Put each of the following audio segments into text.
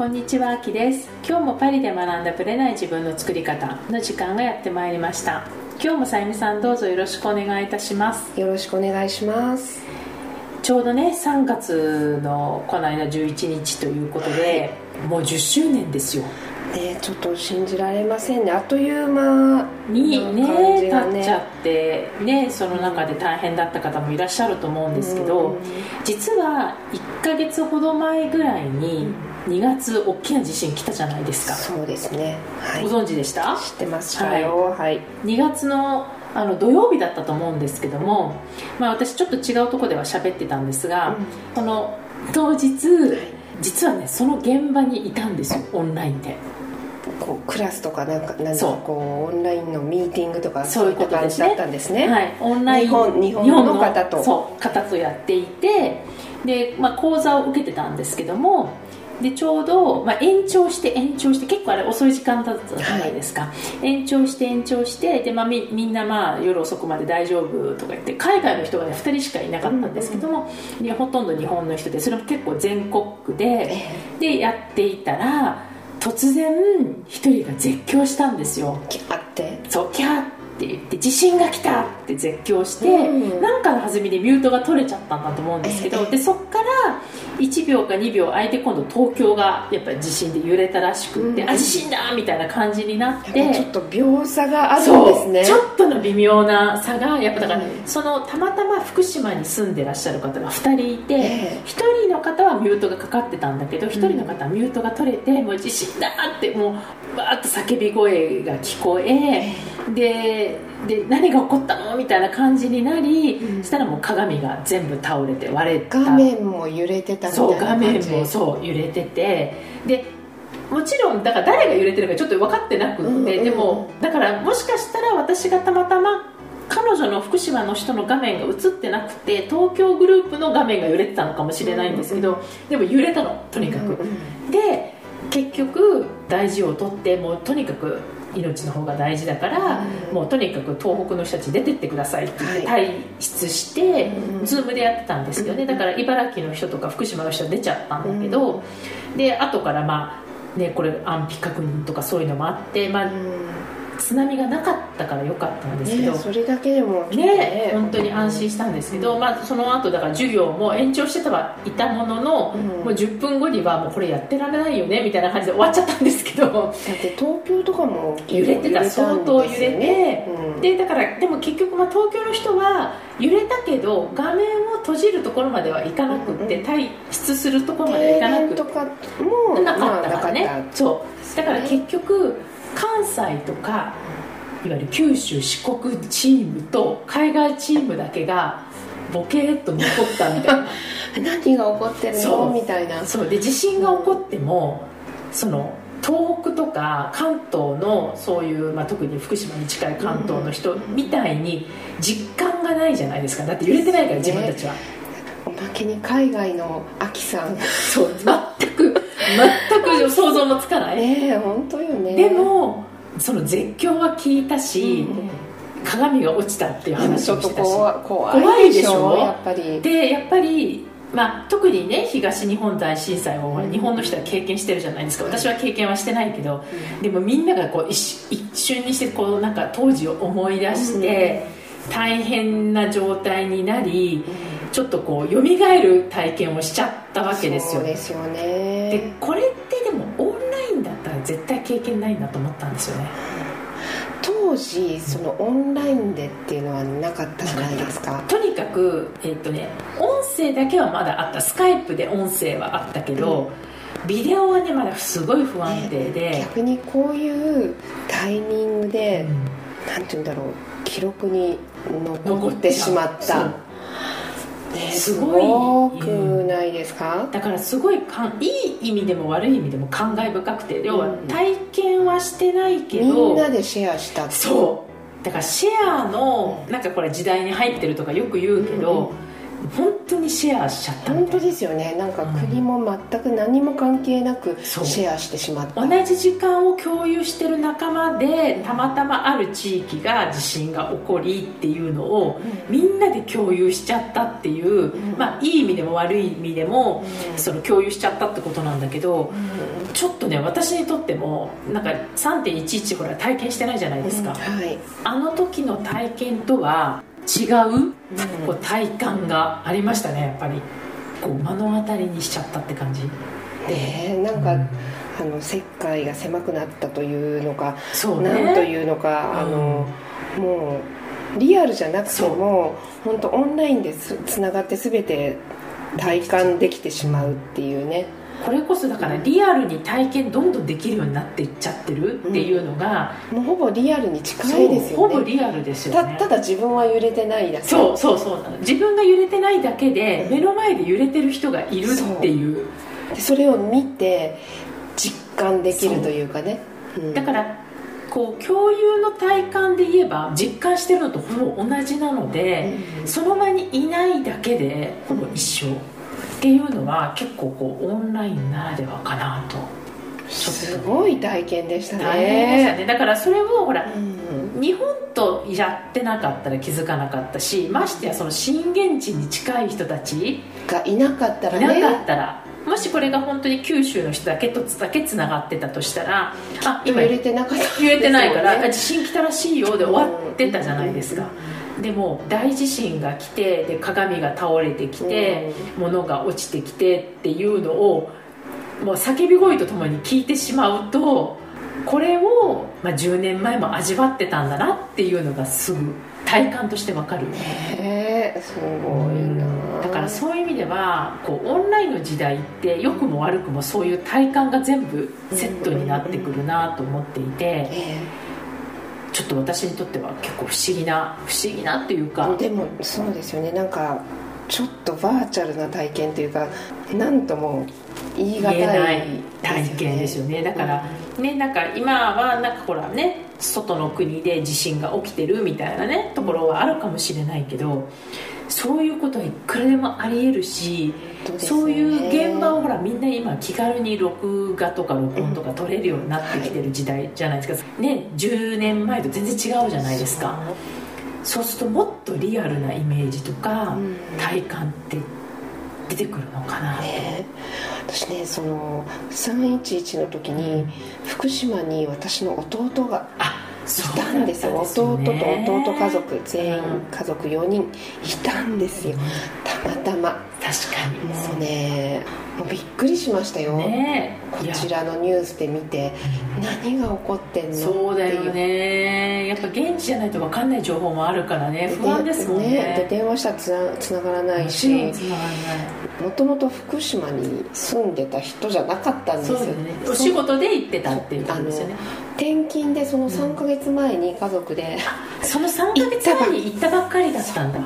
こんにちは、あきです。今日もパリで学んだブレない自分の作り方の時間がやってまいりました。今日もさゆみさんどうぞよろしくお願いいたします。よろしくお願いしますちょうどね、3月のこの間11日ということで、もう10周年ですよ。ねちょっと信じられませんねあっという間にね、じが経っちゃって、ね、その中で大変だった方もいらっしゃると思うんですけど、うん実は1ヶ月ほど前ぐらいに2月大きな地震来たじゃないですか。そうですね。はい。ご存知でした？知ってましたよ。はい、2月のあの土曜日だったと思うんですけども、まあ、私ちょっと違うところでは喋ってたんですが、この当日実はねその現場にいたんですよオンラインで。こうクラスとかなんかなんかこうオンラインのミーティングとかそういうことだったんですね。はい、オンライン日本日本の方と。そう方とやっていてで、まあ、講座を受けてたんですけどもでちょうど、まあ、延長して延長して結構あれ遅い時間だったじゃないですか、延長して延長してで、まあ、みみんなまあ夜遅くまで大丈夫とか言って海外の人が、ね、2人しかいなかったんですけども、でほとんど日本の人でそれも結構全国区ででやっていたら突然一人が絶叫したんですよ。きあって。そうキャーって言って地震が来たって絶叫して、うん。なんかの弾みでミュートが取れちゃったんだと思うんですけど、ええ。でそっから1秒か2秒空いて今度東京がやっぱり地震で揺れたらしくって、うん。あ地震だみたいな感じになってぱちょっと秒差があるんそうですね。ちょっとの微妙な差がやっぱだから、うん。そのたまたま福島に住んでらっしゃる方が2人いて、ええ。1人の方はミュートがかかってたんだけど1人の方はミュートが取れて、もう地震だってもうわーっと叫び声が聞こえでで何が起こったの？みたいな感じになり、うん。そしたらもう鏡が全部倒れて割れた。画面も揺れてたみたいそうな感画面じもそう揺れてて。でもちろんだから誰が揺れてるかちょっと分かってなくって、うんうんうん。でもだからもしかしたら私がたまたま彼女の福島の人の画面が映ってなくて東京グループの画面が揺れてたのかもしれないんですけど、でも揺れたのとにかく、うんうん。で結局大事を取ってもうとにかく命の方が大事だから、うん。もうとにかく東北の人たち出てってくださいって言っては退出して、うん。ズームでやってたんですけどね、だから茨城の人とか福島の人は出ちゃったんだけど、で後からまあねこれ安否確認とかそういうのもあって、まあ、津波がなかったからよかったんですけど、ねそれだけでもね、本当に安心したんですけど、まあ、その後だから授業も延長してはいたものの、うん。もう10分後にはもうこれやってられないよねみたいな感じで終わっちゃったんですけど。だって東京とかも揺れてた相当揺れて、うん。でだからでも結局まあ東京の人は揺れたけど画面を閉じるところまではいかなくって、うん退出するところまではいかなくって。とかもなかったからね、そう。だから結局関西とかいわゆる九州四国チームと海外チームだけがボケーっと残ったみたいな。た 何が起こってるの？みたいな。そう。で地震が起こってもその東北とか関東のそういう、まあ、特に福島に近い関東の人みたいに実感がないじゃないですか。だって揺れてないから自分たちは、おまけに海外のアキさん。そう。全く全く想像もつかない。ね え本当よね。でもその絶叫は聞いたし、うん。鏡が落ちたっていう話をしてたし。怖いでしょやっぱり。でやっぱり、まあ、特にね東日本大震災を日本の人は経験してるじゃないですか。私は経験はしてないけど、でもみんながこう一一瞬にしてこうなんか当時を思い出して、大変な状態になりちょっとこう蘇る体験をしちゃったわけですよ。そうですよでねこれってでもオンラインだったら絶対経験ないなと思ったんですよね。当時そのオンラインでっていうのはなかったじゃないですか。とにかく、えっとね、音声だけはまだあった。スカイプで音声はあったけど、ビデオはねまだすごい不安定で、逆にこういうタイミングで、うん。なんて言うんだろう記録に残ってしまったねすごい。すごくないですか、だからすごいかんいい意味でも悪い意味でも感慨深くて要はうん体験はしてないけみど、んなでシェアしたそう。だからシェアのなんかこれ時代に入ってるとかよく言うけど、本当にシェアしちゃった本当ですよね。なんか国も全く何も関係なくシェアしてしまった、同じ時間を共有してる仲間でたまたまある地域が地震が起こりっていうのをみんなで共有しちゃったっていう、ん。まあいい意味でも悪い意味でもうん。その共有しちゃったってことなんだけどちょっとね私にとってもなんか3.11ほら体験してないじゃないですか、はい、あの時の体験とは違うこう体感がありましたねやっぱり。こう目の当たりにしちゃったって感じ。ねえなんか、あの世界が狭くなったというのか、そうね。なんというのか、あのもうリアルじゃなくても本当オンラインですつながって全て体感できてしまうっていうねこれこそだからリアルに体験どんどんできるようになっていっちゃってるっていうのが、もうほぼリアルに近いですよね。ほぼリアルですよたね。ただ自分は揺れてないだけ。そうそうそう。なの自分が揺れてないだけでうん。目の前で揺れてる人がいるっていう。でそれを見て実感できるというかね。うん。だからこう共有の体感で言えば実感してるのとほぼ同じなので、うん。その場にいないだけでほぼ一緒っていうのは結構こうオンラインならではかなと。すごい体験でしたね。大変でしたね。だからそれをほらうん。日本とやってなかったら気づかなかったしましてやその震源地に近い人たちいがいなかったらなねかったらもしこれが本当に九州の人だけとだけつながってたとしたらあ今揺れてなかった揺れてないから、地震来たらしいよで終わってたじゃないですか、でも大地震が来てで鏡が倒れてきて、物が落ちてきてっていうのをもう叫び声とともに聞いてしまうとこれを、まあ、10年前も味わってたんだなっていうのがすぐ体感としてわかるへえすごいな。だからそういう意味ではこうオンラインの時代って良くも悪くもそういう体感が全部セットになってくるなと思っていてえちょっと私にとっては結構不思議な不思議なっていうか。でもそうですよね。なんかちょっとバーチャルな体験というかなんとも言い難い言えない体験ですよね。だからねなんか今はなんかほらね外の国で地震が起きてるみたいなねところはあるかもしれないけどそういうことはいくらでもありえるしそういう現場をほらみんな今気軽に録画とか録音とか撮れるようになってきてる時代じゃないですか、ね10年前と全然違うじゃないですか。そうするともっとリアルなイメージとかうん。体感って出てくるのかな。と、ね私ねその311の時に福島に私の弟があいそうたんですよ。だったん弟とね。弟家族全員うん家族4人いたんですよ。たまたま。確かにもうねびっくりしましたよ、ね。こちらのニュースで見て何が起こってんのそうだよね。やっぱ現地じゃないと分かんない情報もあるからね。不安ですもんね。で電話したらつなつながらないもしもともと福島に住んでた人じゃなかったんです。よね。お仕事で行ってたっていうことですよね。転勤でその3か月前に家族で、その3ヶ月前に行ったばっかりだったんだ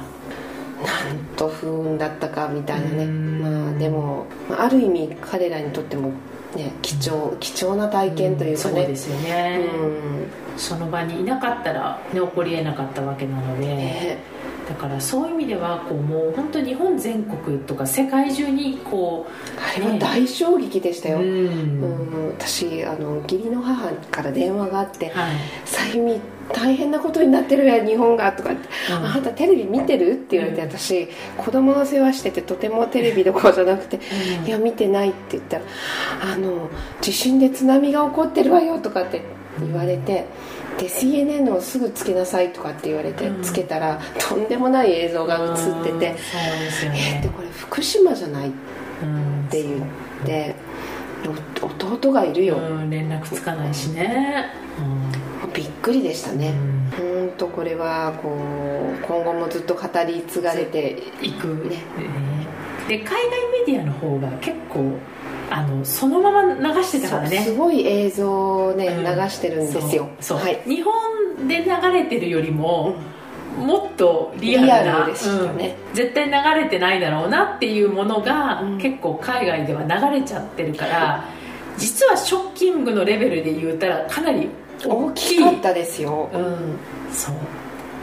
なんと不運だったかみたいなね。うん。まあでもまあある意味彼らにとってもね貴重貴重な体験というかね。そうですよね、うんその場にいなかったら、ね、起こりえなかったわけなので、ねだからそういう意味ではこうもう本当日本全国とか世界中にこあれは大衝撃でしたう、よ、うん。うん。私あの義理の母から電話があってはい「さゆみ大変なことになってるや日本が」とかって「うんあなたテレビ見てる?」って言われて、うん。私子供の世話しててとてもテレビどころじゃなくてうんいや見てないって言ったら「あの地震で津波が起こってるわよ」とかって言われてで CNN をすぐつけなさいとかって言われてうん。つけたらとんでもない映像が映っててうんそうですよ「えねでこれ福島じゃない?」っうんて言ってお弟がいるよ。うん連絡つかないしね。びっくりでしたうん。ね本当これはこう今後もずっと語り継がれて行く、ね。で海外メディアの方が結構あのそのまま流してたからね。すごい映像をね、うん。流してるんですよ。そう。はい、日本で流れてるよりも、もっとリアルリなでしたね。うん。絶対流れてないだろうなっていうものが、うん。結構海外では流れちゃってるから実はショッキングのレベルで言うたらかなり大きかったですよ、うん。そう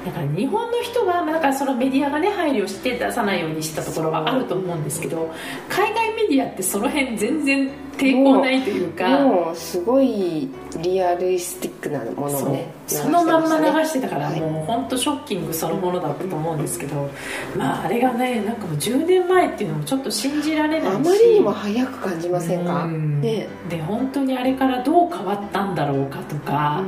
だから日本の人は、まあ、だからそのメディアがね配慮して出さないようにしたところはあると思うんですけど海外メディアってその辺全然抵抗ないというかもうすごいリアリスティックなものをねそのまんま流してたから、はい、もう本当ショッキングそのものだったと思うんですけど、まああれがねなんかもう10年前っていうのもちょっと信じられないしあまりにも早く感じませんか、ね、で本当にあれからどう変わったんだろうかとか、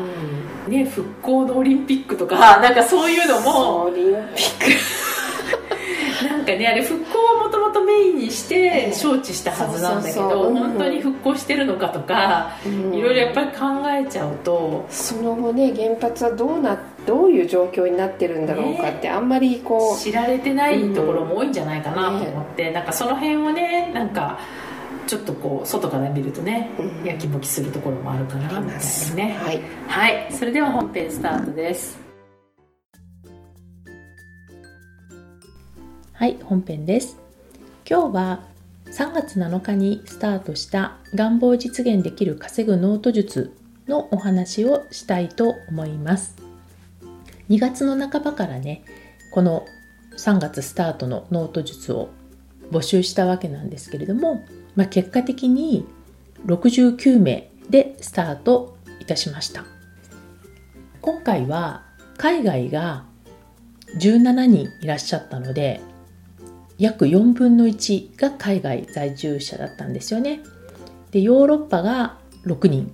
ね、復興のオリンピックとかなんかそういうのもオリンピックなんかねあれ復興をもともとメインにして招致したはずなんだけど本当に復興してるのかとか、いろいろやっぱり考えちゃうと。その後ね原発はどうなどういう状況になってるんだろうかって、あんまりこう知られてないところも多いんじゃないかなと思って、なんかその辺をねなんかちょっとこう外から見るとね、うん、やきもきするところもあるかなみたいなね。はい、はい、それでは本編スタートです。はい本編です。今日は3月7日にスタートした願望実現できる稼ぐノート術のお話をしたいと思います。2月の半ばからねこの3月スタートのノート術を募集したわけなんですけれどもまあ、結果的に69名でスタートいたしました。今回は海外が17人いらっしゃったので約4分の1が海外在住者だったんですよね。でヨーロッパが6人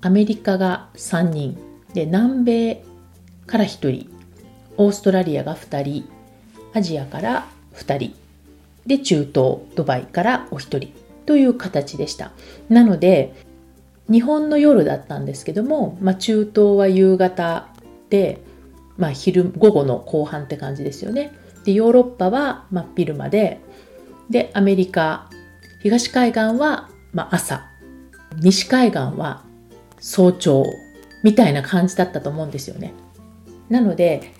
アメリカが3人で南米から1人オーストラリアが2人アジアから2人。で中東ドバイからお一人という形でした。なので、日本の夜だったんですけども、まあ、中東は夕方で、まあ、昼、午後の後半って感じですよね。で、ヨーロッパは真っ昼間で、で、アメリカ、東海岸は、ま、朝、西海岸は早朝みたいな感じだったと思うんですよね。なので、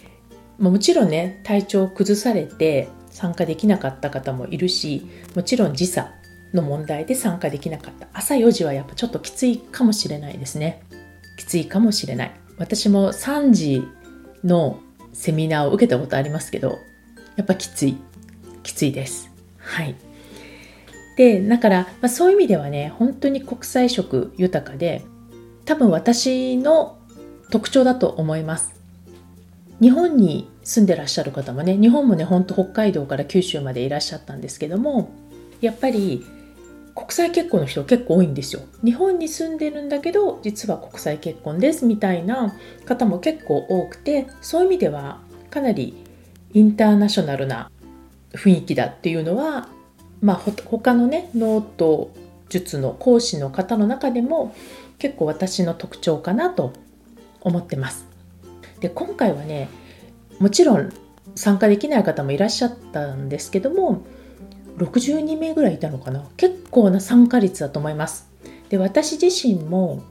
もちろんね、体調崩されて参加できなかった方もいるし、もちろん時差の問題で参加できなかった。朝4時はやっぱちょっときついかもしれないですね。きついかもしれない。私も3時のセミナーを受けたことありますけどやっぱきつい。きついです。はい。でだから、まあ、そういう意味ではね本当に国際色豊かで多分私の特徴だと思います。日本に住んでらっしゃる方もね日本もねほんと北海道から九州までいらっしゃったんですけどもやっぱり国際結婚の人結構多いんですよ。日本に住んでるんだけど実は国際結婚ですみたいな方も結構多くてそういう意味ではかなりインターナショナルな雰囲気だっていうのはまあ他のねノート術の講師の方の中でも結構私の特徴かなと思ってます。で今回はねもちろん参加できない方もいらっしゃったんですけども62名ぐらいいたのかな。結構な参加率だと思います。で私自身も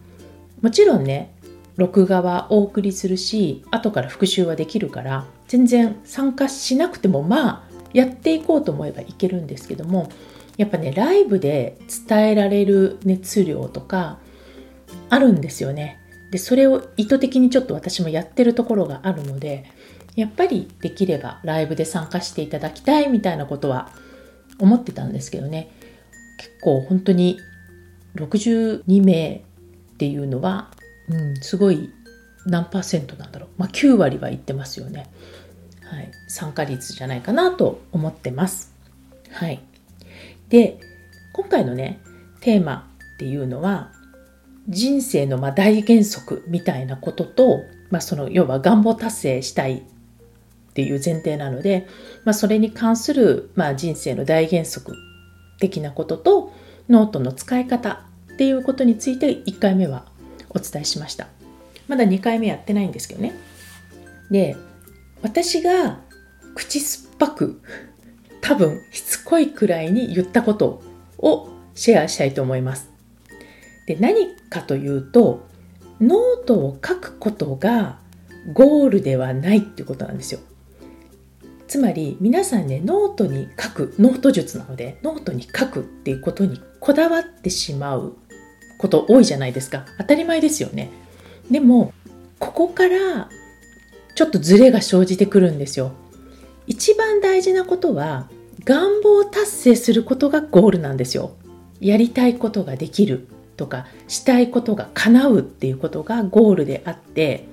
もちろんね録画はお送りするし後から復習はできるから全然参加しなくてもまあやっていこうと思えばいけるんですけどもやっぱねライブで伝えられる熱量とかあるんですよね。でそれを意図的にちょっと私もやってるところがあるのでやっぱりできればライブで参加していただきたいみたいなことは思ってたんですけどね。結構本当に62名っていうのは、うん、すごい何パーセントなんだろう、まあ、9割はいってますよね、はい、参加率じゃないかなと思ってます。はい。で今回のねテーマっていうのは人生のま大原則みたいなことと、まあ、その要は願望達成したいっていう前提なので、まあ、それに関する、まあ、人生の大原則的なこととノートの使い方っていうことについて1回目はお伝えしました。まだ2回目やってないんですけどね。で私が口酸っぱく多分しつこいくらいに言ったことをシェアしたいと思います。で何かというとノートを書くことがゴールではないっていうことなんですよ。つまり皆さんねノートに書くノート術なのでノートに書くっていうことにこだわってしまうこと多いじゃないですか当たり前ですよねでもここからちょっとズレが生じてくるんですよ。一番大事なことは願望を達成することがゴールなんですよ。やりたいことができるとかしたいことが叶うっていうことがゴールであって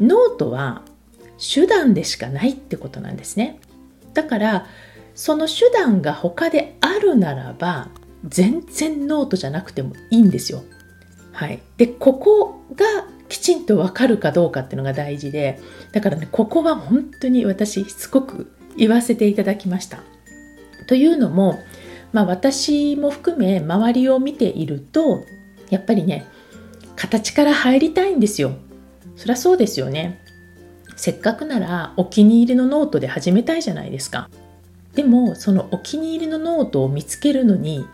ノートは手段でしかないってことなんですね。だからその手段が他であるならば全然ノートじゃなくてもいいんですよ。はい、でここがきちんと分かるかどうかっていうのが大事でだからねここは本当に私しつこく言わせていただきました。というのも、まあ、私も含め周りを見ているとやっぱりね形から入りたいんですよ。そりゃそうですよね。せっかくならお気に入りのノートで始めたいじゃないですか。でもそのお気に入りのノートを見つけるのに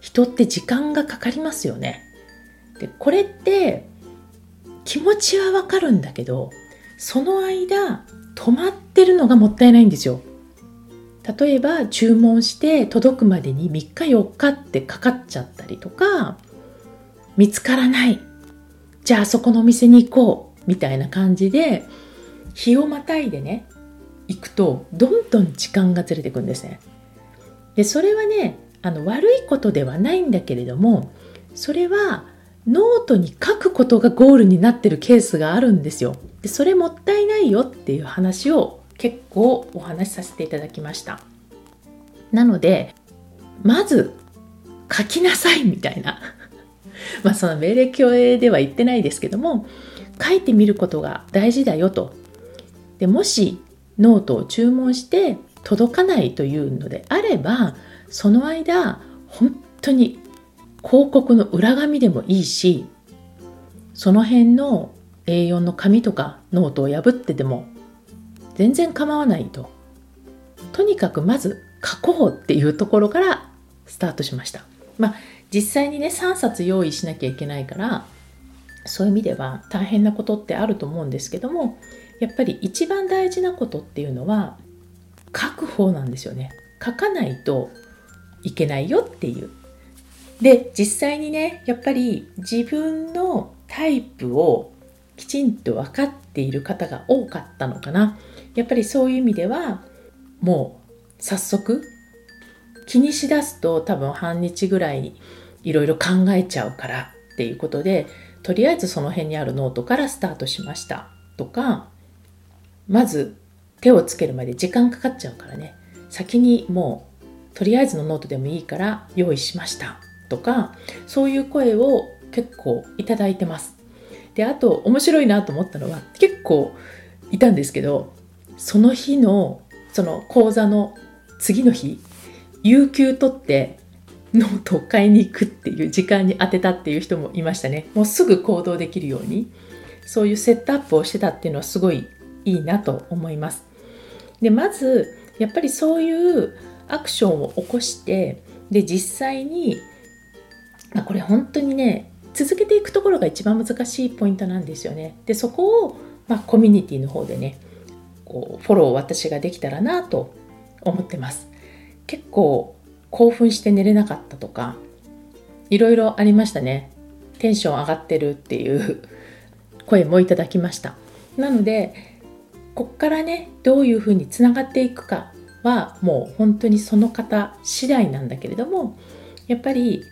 人って時間がかかりますよね。でこれって気持ちはわかるんだけどその間止まってるのがもったいないんですよ。例えば注文して届くまでに3日4日ってかかっちゃったりとか見つからないじゃあそこのお店に行こうみたいな感じで日をまたいでね行くとどんどん時間がずれていくんですね。でそれはねあの悪いことではないんだけれどもそれはノートに書くことがゴールになってるケースがあるんですよ。でそれもったいないよっていう話を結構お話しさせていただきました。なのでまず書きなさいみたいな まあその命令口調では言ってないですけども書いてみることが大事だよと。でもしノートを注文して届かないというのであればその間本当に広告の裏紙でもいいしその辺の A4 の紙とかノートを破ってでも全然構わないと。とにかくまず書こうっていうところからスタートしました。まあ実際にね3冊用意しなきゃいけないからそういう意味では大変なことってあると思うんですけどもやっぱり一番大事なことっていうのは書く方なんですよね。書かないといけないよっていう。で実際にねやっぱり自分のタイプをきちんと分かっている方が多かったのかな。やっぱりそういう意味ではもう早速気にしだすと多分半日ぐらいいろいろ考えちゃうからっていうことでとりあえずその辺にあるノートからスタートしましたとかまず手をつけるまで時間かかっちゃうからね。先にもうとりあえずのノートでもいいから用意しました。とかそういう声を結構いただいてます。であと面白いなと思ったのは結構いたんですけどその日のその講座の次の日有給取ってノートを買いに行くっていう時間に当てたっていう人もいましたね。もうすぐ行動できるように。そういうセットアップをしてたっていうのはすごいいいなと思いますでまずやっぱりそういうアクションを起こしてで実際にまあ、これ本当にね続けていくところが一番難しいポイントなんですよね。でそこを、まあ、コミュニティの方でねこうフォローを私ができたらなと思ってます。結構興奮して寝れなかったとかいろいろありましたね。テンション上がってるっていう声もいただきました。なのでこっからねどういうふうにつながっていくかはもう本当にその方次第なんだけれどもやっぱり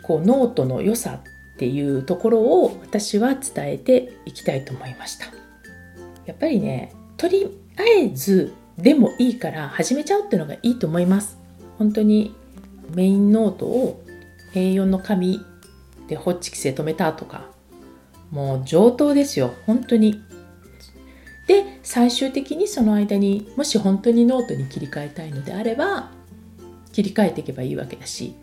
こうノートの良さっていうところを私は伝えていきたいと思いました。やっぱりねとりあえずでもいいから始めちゃうっていうのがいいと思います。本当にメインノートを A4 の紙でホッチキスで留めたとかもう上等ですよ。本当に。で最終的にその間にもし本当にノートに切り替えたいのであれば切り替えていけばいいわけだし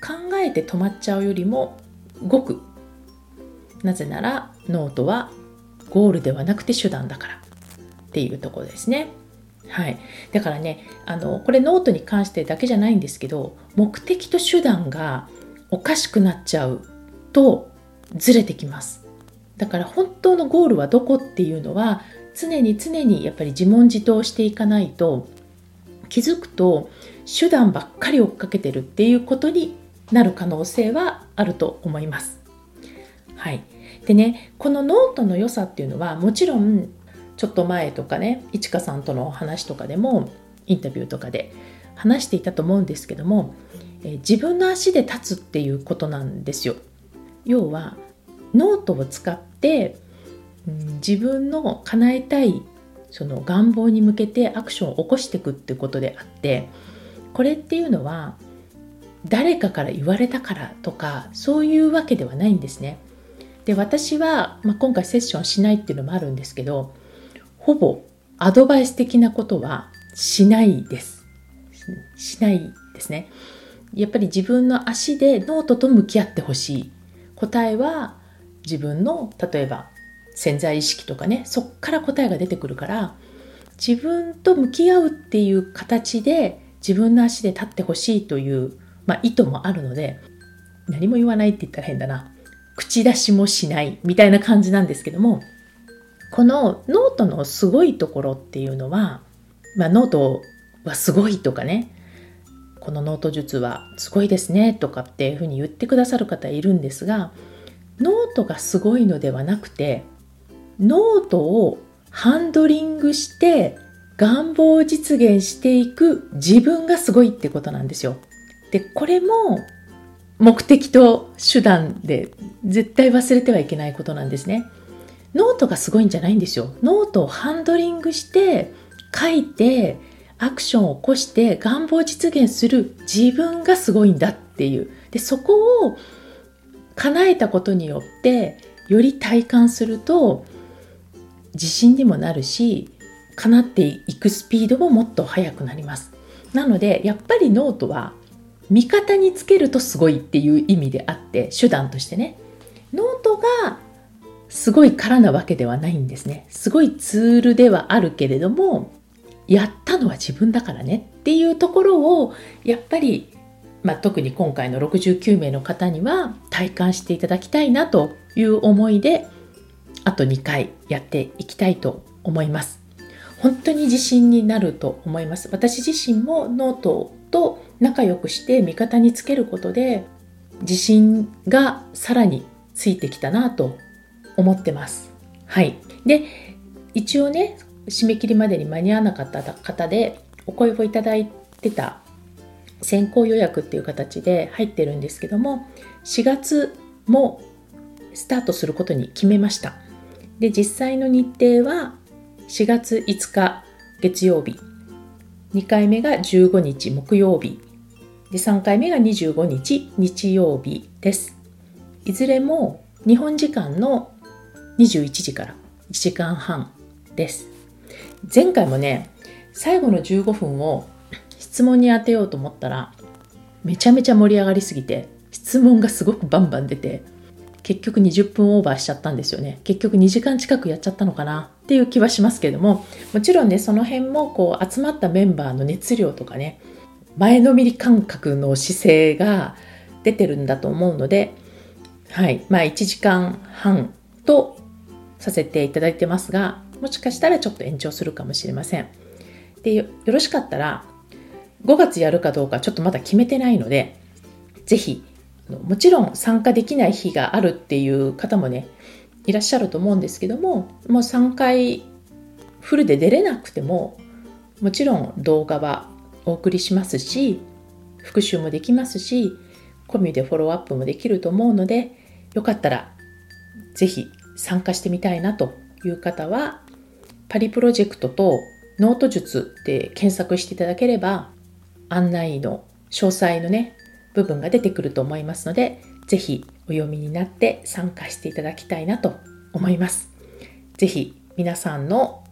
考えて止まっちゃうよりもごくなぜならノートはゴールではなくて手段だからっていうところですね。はい、だからねあのこれノートに関してだけじゃないんですけど目的と手段がおかしくなっちゃうとずれてきますだから本当のゴールはどこっていうのは常に常にやっぱり自問自答していかないと気づくと手段ばっかり追っかけてるっていうことになる可能性はあると思います。はい。でね、このノートの良さっていうのはもちろんちょっと前とかねいちかさんとの話とかでもインタビューとかで話していたと思うんですけども、え自分の足で立つっていうことなんですよ。要はノートを使っ、うん、自分の叶えたいその願望に向けてアクションを起こしていくってことであってこれっていうのは誰かから言われたからとかそういうわけではないんですね。で私は、まあ、今回セッションしないっていうのもあるんですけどほぼアドバイス的なことはしないです。しないですね。やっぱり自分の足でノートと向き合ってほしい。答えは自分の例えば潜在意識とかねそっから答えが出てくるから自分と向き合うっていう形で自分の足で立ってほしいという、まあ、意図もあるので何も言わないって言ったら変だな。口出しもしないみたいな感じなんですけどもこのノートのすごいところっていうのは、まあ、ノートはすごいとかねこのノート術はすごいですねとかっていうふうに言ってくださる方いるんですがノートがすごいのではなくてノートをハンドリングして願望を実現していく自分がすごいってことなんですよ。で、これも目的と手段で絶対忘れてはいけないことなんですね。ノートがすごいんじゃないんですよ。ノートをハンドリングして書いてアクションを起こして願望を実現する自分がすごいんだっていう。で、そこを叶えたことによってより体感すると自信にもなるし叶っていくスピードももっと速くなります。なのでやっぱりノートは味方につけるとすごいっていう意味であって手段としてね。ノートがすごいからなわけではないんですね。すごいツールではあるけれどもやったのは自分だからねっていうところをやっぱり、まあ、特に今回の69名の方には体感していただきたいなという思いであと2回やっていきたいと思います。本当に自信になると思います。私自身もノートと仲良くして味方につけることで自信がさらについてきたなと思ってます。はい。で、一応ね、締め切りまでに間に合わなかった方でお声をいただいてた先行予約っていう形で入ってるんですけども4月もスタートすることに決めました。で実際の日程は4月5日月曜日。2回目が15日木曜日。で3回目が25日日曜日です。いずれも日本時間の21時から1時間半です。前回もね最後の15分を質問に当てようと思ったらめちゃめちゃ盛り上がりすぎて質問がすごくバンバン出て結局20分オーバーしちゃったんですよね。結局2時間近くやっちゃったのかなっていう気はしますけれども、もちろんね、その辺もこう集まったメンバーの熱量とかね、前のめり感覚の姿勢が出てるんだと思うので、はい、まあ1時間半とさせていただいてますが、もしかしたらちょっと延長するかもしれません。で、よろしかったら、5月やるかどうかちょっとまだ決めてないので、ぜひもちろん参加できない日があるっていう方もねいらっしゃると思うんですけどももう3回フルで出れなくてももちろん動画はお送りしますし復習もできますしコミュでフォローアップもできると思うのでよかったら是非参加してみたいなという方はパリプロジェクトとノート術で検索していただければ案内の詳細のね部分が出てくると思いますので、ぜひお読みになって参加していただきたいなと思います。ぜひ皆さんの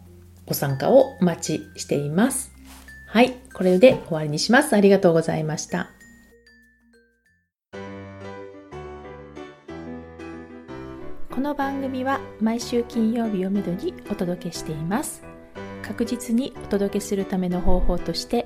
ご参加をお待ちしています。はい、これで終わりにします。ありがとうございました。この番組は毎週金曜日をめどにお届けしています。確実にお届けするための方法として